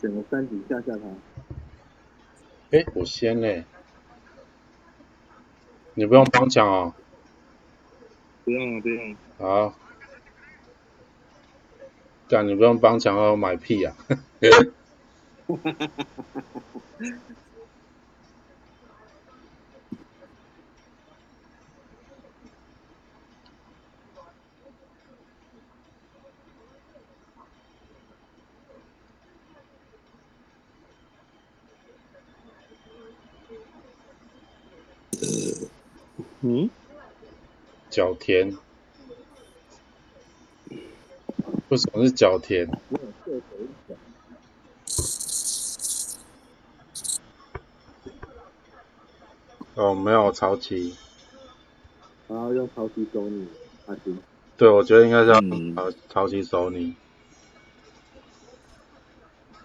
整个三级下下他。哎，我先嘞，你不用帮抢哦。不用了，不用。好。干，你不用帮抢哦，买屁呀！哈哈哈哈哈。嗯，角田，为什么是角田？哦，没有超期，然后用超期收你，还行。对，我觉得应该是要超超期收你，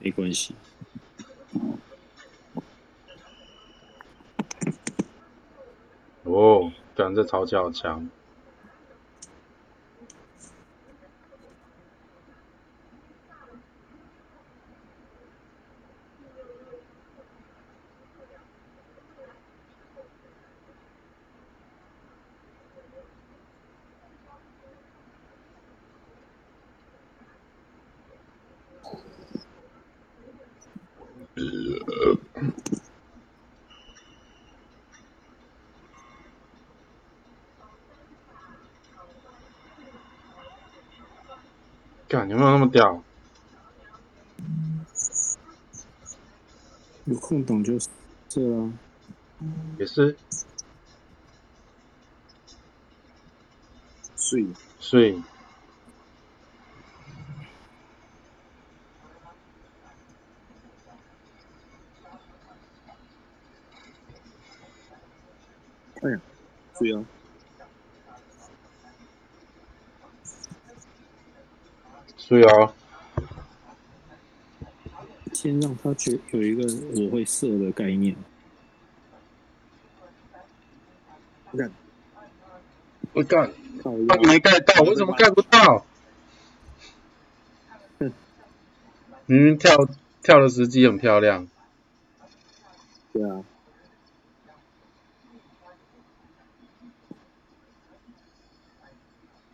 没关系。哦，感觉超级好强。干，有没有那么屌？有空懂就是啊。也是。睡睡。哎呀，对啊。对啊，先让他觉有一个我会射的概念。干，我干，他没盖到，我怎么盖不到？明明跳跳的时机很漂亮。对啊。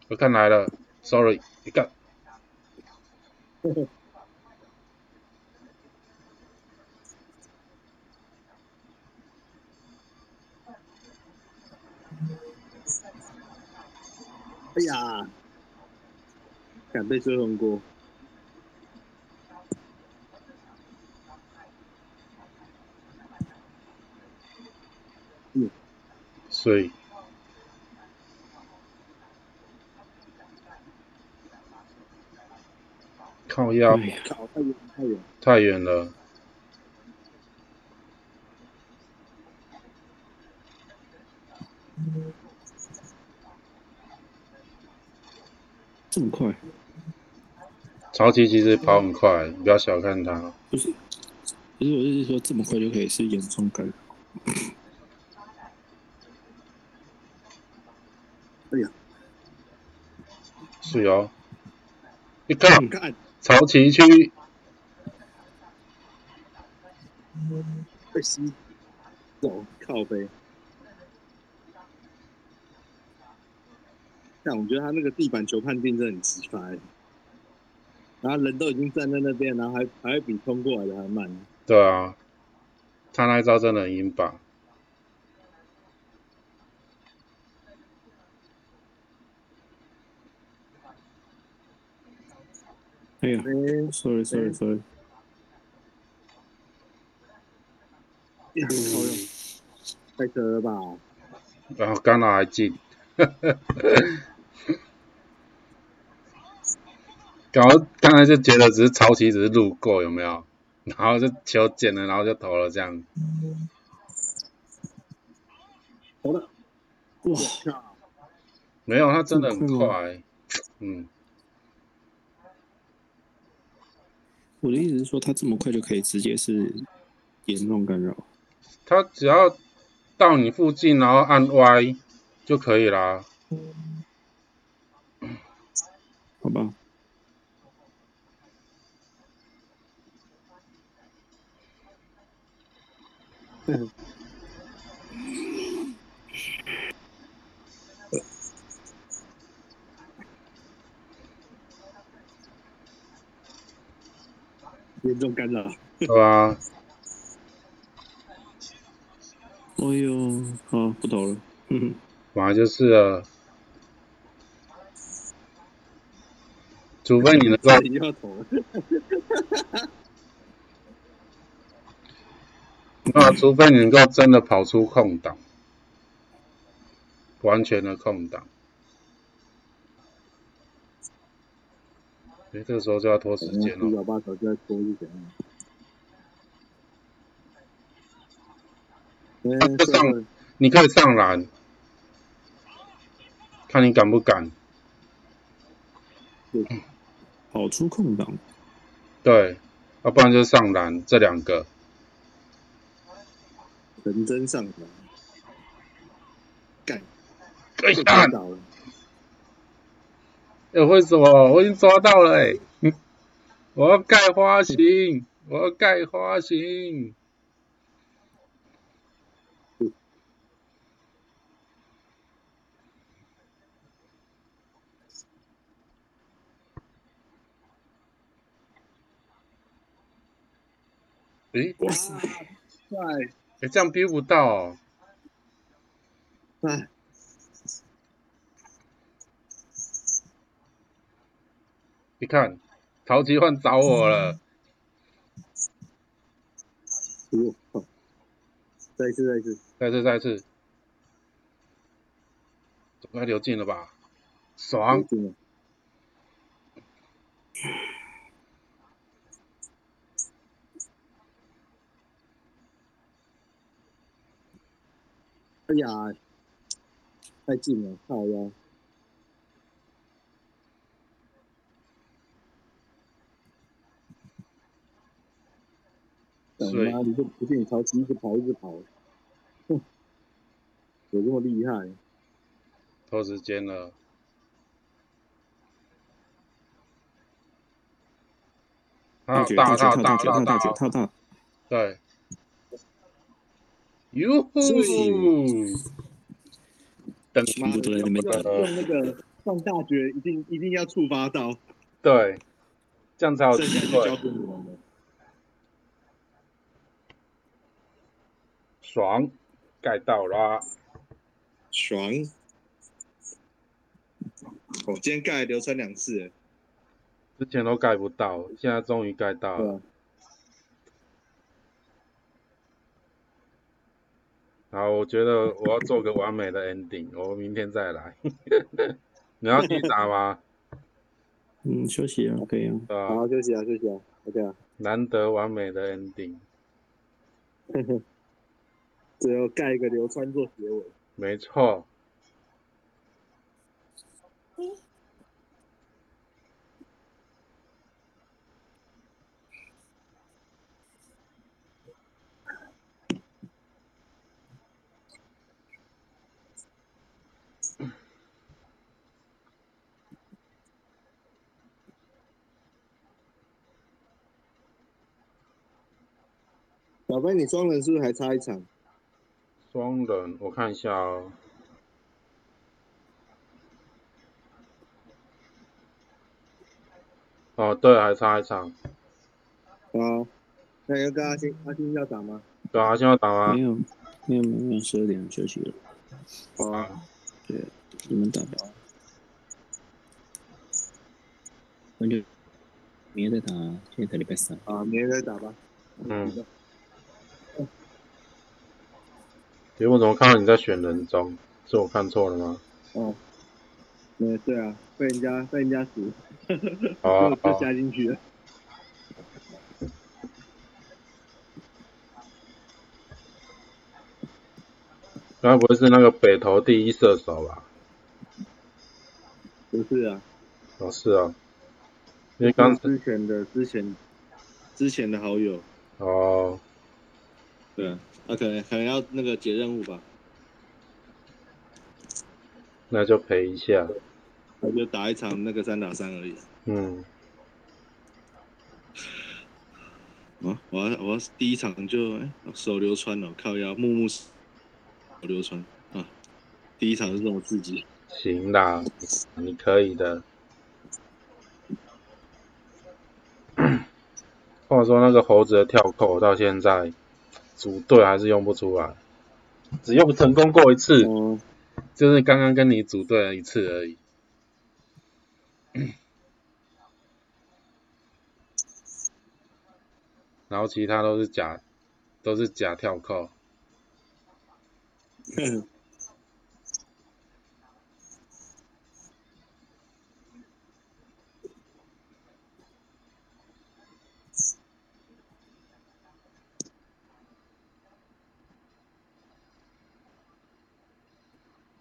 我看来了，sorry，你干。呵呵。哎呀，敢被追红过。嗯，所以。靠腰，太远太远太远了，这么快？超级其实跑很快，你不要小看他。不是，不是，我是说这么快就可以是严重干扰。哎呀，是哦。你看，曹崎区被吸走，靠背。但我觉得他那个地板球判定真的很奇葩，然后人都已经站在那边，然后还还会比冲过来的还慢。对啊，他那一招真的很硬吧。哎呀，sorry，sorry，sorry，呀，好用，太扯了吧！然后刚拿还进，刚刚才就觉得只是抄袭，只是路过，有没有？然后就球捡了，然后就投了，这样。投了，哇！没有，他真的很快，嗯。我的意思是说，他这么快就可以直接是严重干扰？他只要到你附近，然后按 Y 就可以啦。好吧。严重干扰。对啊，哎呦，好不投了。哼哼，本来就是啊。除非你能够要投。那除非你能够真的跑出空档，完全的空档。诶，这个时候就要拖时间了。七小八球就在拖是怎样？哎，就上你可以上篮，看你敢不敢。跑出空档，对，要不然就上篮这两个。纯真上篮，干，就可哎，为什么？我已经抓到了哎、欸！我要盖花型，我要盖花型。诶，哇塞，帅，诶，这样逼不到、哦。哎，你看，淘气换找我了。再一次，再一次，再次，再次，总该流进了吧？爽！了。哎呀，太近了，靠腰。等所以妈，你就不信你超级一直跑一直跑，哼，有这么厉害？拖时间了。啊，大绝大大绝大大套大绝套大绝大，套大，对。哟呼！等全部都在那边用等。用那个放大绝，一定一定要触发到，对，这样才有剩机会。下就交给你们了。爽，盖到啦！爽！我、今天盖流川两次，哎之前都盖不到，现在终于盖到了。好，我觉得我要做个完美的 ending，我明天再来。你要去打吗？嗯，休息啊，可以啊。好休息啊，休息啊，OK 啊，难得完美的 ending，最后盖一个流川做结尾。没错。小飞，你双人是不是还差一场？双人，我看一下哦。哦，对，还差一场。好，那要跟阿星，阿星要打吗？对啊，现在打吗没？有，没有，没有，十二点休息了。好啊，对，你们打吧。那就明天再打，今天才礼拜三。啊，明天再打吧。嗯。结果怎么看到你在选人中？是我看错了吗？哦，对对啊，被人家被人家死，哦就就哦，加进去了。该不会是那个北投第一射手吧？不是啊，哦，是啊。因为刚之前的之前之前的好友，哦，对啊，他可能可能要那个解任务吧，那就陪一下。那就打一场那个三打三而已。嗯，啊，我要我要第一场就哎手流川了，靠腰木木手流川啊，第一场是这种刺激。行啦，你可以的。话说那个猴子的跳扣到现在组队还是用不出来，只用成功过一次，哦，就是刚刚跟你组队了一次而已。然后其他都是假，都是假跳扣。